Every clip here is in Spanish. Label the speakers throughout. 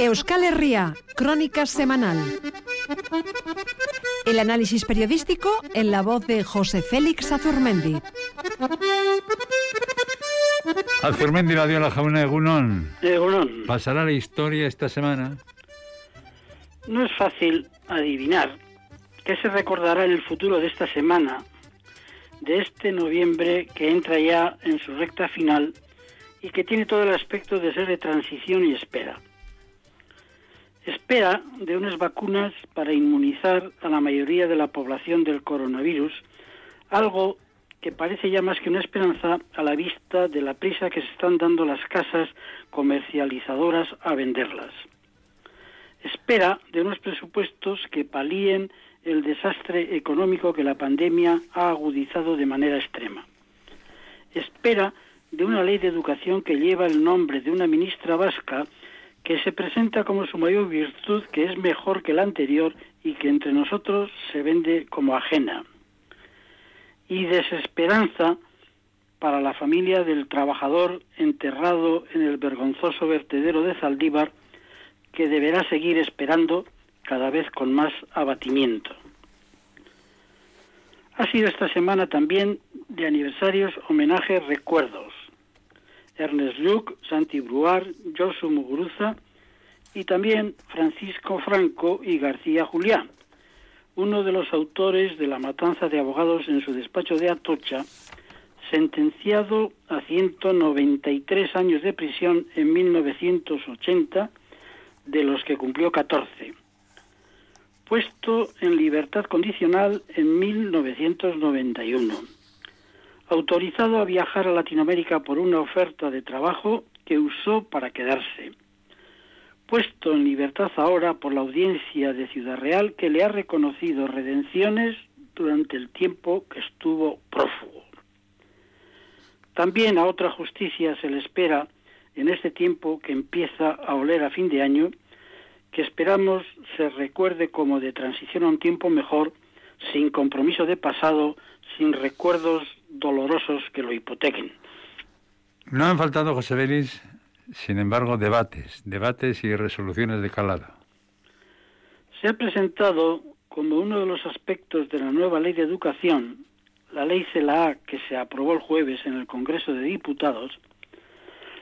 Speaker 1: Euskal Herria, Crónica Semanal. El análisis periodístico en la voz de José Félix Azurmendi.
Speaker 2: Azurmendi la dio la jauna Egunon.
Speaker 3: Egunon.
Speaker 2: ¿Pasará la historia esta semana?
Speaker 3: No es fácil adivinar qué se recordará en el futuro de esta semana, de este noviembre que entra ya en su recta final y que tiene todo el aspecto de ser de transición y espera espera de unas vacunas para inmunizar a la mayoría de la población del coronavirus, algo que parece ya más que una esperanza a la vista de la prisa que se están dando las casas comercializadoras a venderlas. Espera de unos presupuestos que palíen el desastre económico que la pandemia ha agudizado de manera extrema. Espera de una ley de educación que lleva el nombre de una ministra vasca que se presenta como su mayor virtud, que es mejor que la anterior y que entre nosotros se vende como ajena. Y desesperanza para la familia del trabajador enterrado en el vergonzoso vertedero de Zaldívar, que deberá seguir esperando cada vez con más abatimiento. Ha sido esta semana también de aniversarios, homenajes, recuerdos. Ernest Lluc, Santi Bruar, Josu Muguruza y también Francisco Franco y García Julián, uno de los autores de la matanza de abogados en su despacho de Atocha, sentenciado a 193 años de prisión en 1980, de los que cumplió 14, puesto en libertad condicional en 1991 autorizado a viajar a Latinoamérica por una oferta de trabajo que usó para quedarse, puesto en libertad ahora por la audiencia de Ciudad Real que le ha reconocido redenciones durante el tiempo que estuvo prófugo. También a otra justicia se le espera en este tiempo que empieza a oler a fin de año, que esperamos se recuerde como de transición a un tiempo mejor, sin compromiso de pasado, sin recuerdos dolorosos que lo hipotequen.
Speaker 2: No han faltado, José Belis, sin embargo, debates, debates y resoluciones de calada.
Speaker 3: Se ha presentado como uno de los aspectos de la nueva ley de educación, la ley CELA que se aprobó el jueves en el Congreso de Diputados,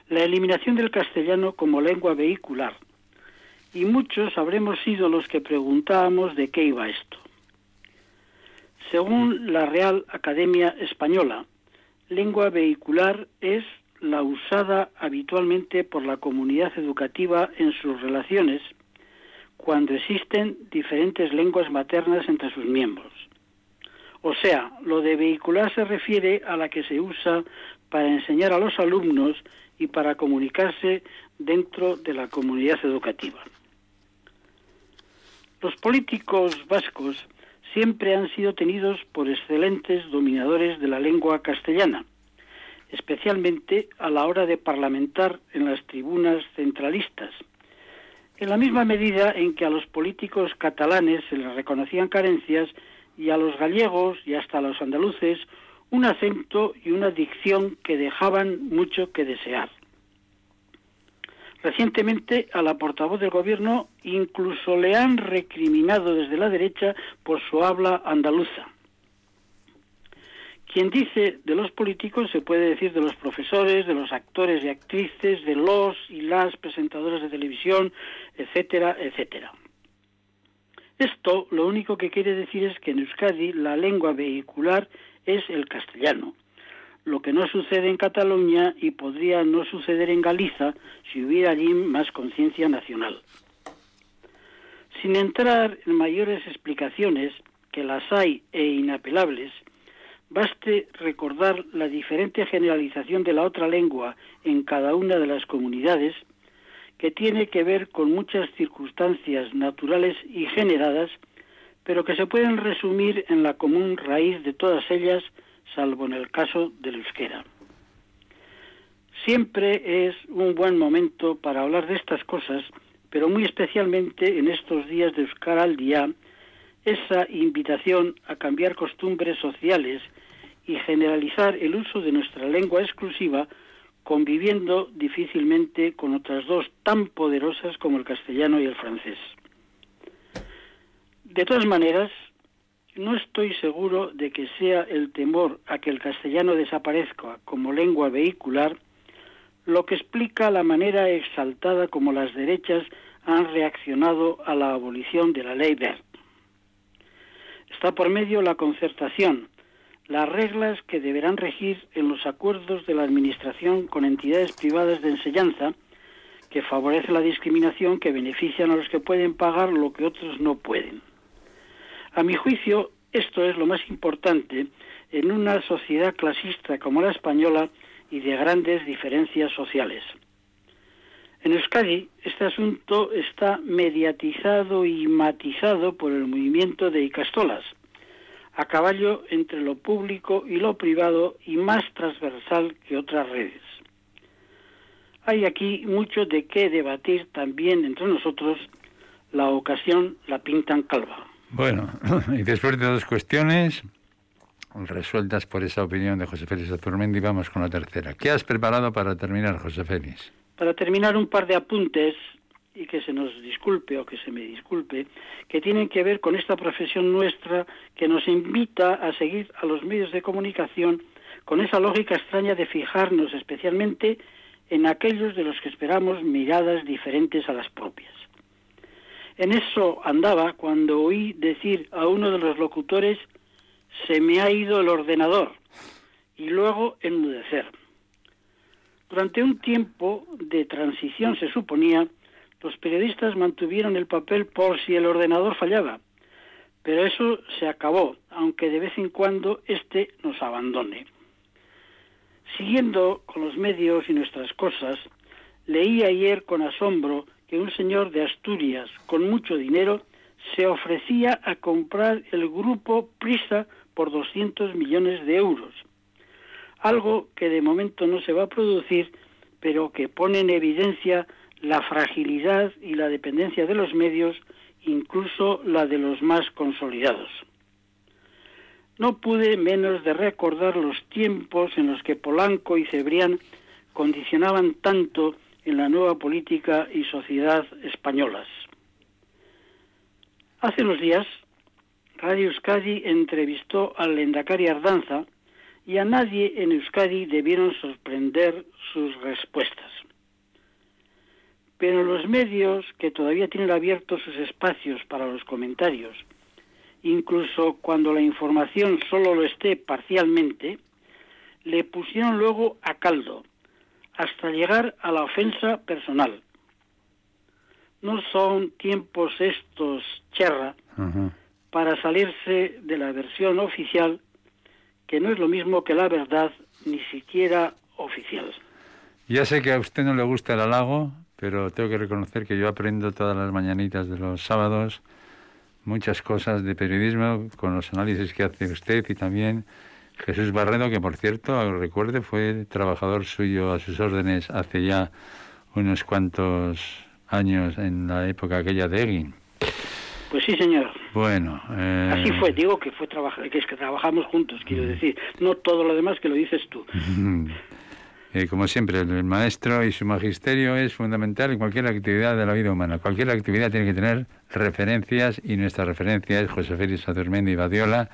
Speaker 3: la eliminación del castellano como lengua vehicular. Y muchos habremos sido los que preguntábamos de qué iba esto. Según la Real Academia Española, lengua vehicular es la usada habitualmente por la comunidad educativa en sus relaciones cuando existen diferentes lenguas maternas entre sus miembros. O sea, lo de vehicular se refiere a la que se usa para enseñar a los alumnos y para comunicarse dentro de la comunidad educativa. Los políticos vascos siempre han sido tenidos por excelentes dominadores de la lengua castellana, especialmente a la hora de parlamentar en las tribunas centralistas, en la misma medida en que a los políticos catalanes se les reconocían carencias y a los gallegos y hasta a los andaluces un acento y una dicción que dejaban mucho que desear. Recientemente a la portavoz del gobierno incluso le han recriminado desde la derecha por su habla andaluza. Quien dice de los políticos se puede decir de los profesores, de los actores y actrices, de los y las presentadoras de televisión, etcétera, etcétera. Esto lo único que quiere decir es que en Euskadi la lengua vehicular es el castellano, lo que no sucede en Cataluña y podría no suceder en Galicia si hubiera allí más conciencia nacional. Sin entrar en mayores explicaciones, que las hay e inapelables, baste recordar la diferente generalización de la otra lengua en cada una de las comunidades, que tiene que ver con muchas circunstancias naturales y generadas, pero que se pueden resumir en la común raíz de todas ellas, salvo en el caso del euskera. Siempre es un buen momento para hablar de estas cosas, pero muy especialmente en estos días de Euskara al día, esa invitación a cambiar costumbres sociales y generalizar el uso de nuestra lengua exclusiva conviviendo difícilmente con otras dos tan poderosas como el castellano y el francés. De todas maneras, no estoy seguro de que sea el temor a que el castellano desaparezca como lengua vehicular lo que explica la manera exaltada como las derechas han reaccionado a la abolición de la ley Bert. Está por medio la concertación, las reglas que deberán regir en los acuerdos de la Administración con entidades privadas de enseñanza, que favorece la discriminación que benefician a los que pueden pagar lo que otros no pueden. A mi juicio, esto es lo más importante en una sociedad clasista como la española y de grandes diferencias sociales. En Euskadi, este asunto está mediatizado y matizado por el movimiento de Icastolas, a caballo entre lo público y lo privado y más transversal que otras redes. Hay aquí mucho de qué debatir también entre nosotros, la ocasión la pintan calva.
Speaker 2: Bueno, y después de dos cuestiones resueltas por esa opinión de José Félix Azurmendi, vamos con la tercera. ¿Qué has preparado para terminar, José Félix?
Speaker 3: Para terminar, un par de apuntes y que se nos disculpe o que se me disculpe, que tienen que ver con esta profesión nuestra que nos invita a seguir a los medios de comunicación con esa lógica extraña de fijarnos especialmente en aquellos de los que esperamos miradas diferentes a las propias. En eso andaba cuando oí decir a uno de los locutores se me ha ido el ordenador y luego enmudecer. Durante un tiempo de transición se suponía los periodistas mantuvieron el papel por si el ordenador fallaba, pero eso se acabó, aunque de vez en cuando éste nos abandone. Siguiendo con los medios y nuestras cosas, leí ayer con asombro que un señor de Asturias con mucho dinero se ofrecía a comprar el grupo Prisa por 200 millones de euros, algo que de momento no se va a producir, pero que pone en evidencia la fragilidad y la dependencia de los medios, incluso la de los más consolidados. No pude menos de recordar los tiempos en los que Polanco y Cebrián condicionaban tanto en la nueva política y sociedad españolas. Hace unos días, Radio Euskadi entrevistó al Lendakari Ardanza y a nadie en Euskadi debieron sorprender sus respuestas pero los medios que todavía tienen abiertos sus espacios para los comentarios, incluso cuando la información solo lo esté parcialmente, le pusieron luego a caldo, hasta llegar a la ofensa personal. No son tiempos estos, cherra, para salirse de la versión oficial, que no es lo mismo que la verdad, ni siquiera oficial.
Speaker 2: Ya sé que a usted no le gusta el halago, pero tengo que reconocer que yo aprendo todas las mañanitas de los sábados muchas cosas de periodismo con los análisis que hace usted y también Jesús Barredo, que por cierto, recuerde, fue trabajador suyo a sus órdenes hace ya unos cuantos años en la época aquella de Egin.
Speaker 3: Pues sí, señor.
Speaker 2: Bueno.
Speaker 3: Eh... Así fue, digo que fue que es que trabajamos juntos, quiero mm. decir, no todo lo demás que lo dices tú.
Speaker 2: Eh, como siempre, el maestro y su magisterio es fundamental en cualquier actividad de la vida humana. Cualquier actividad tiene que tener referencias y nuestra referencia es José Félix Azurmendi Badiola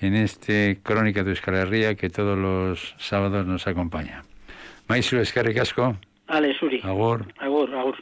Speaker 2: en este Crónica de Euskal que todos los sábados nos acompaña. Maestro Escarri Casco.
Speaker 3: Ale, Suri.
Speaker 2: Agur.
Speaker 3: Agur, agur.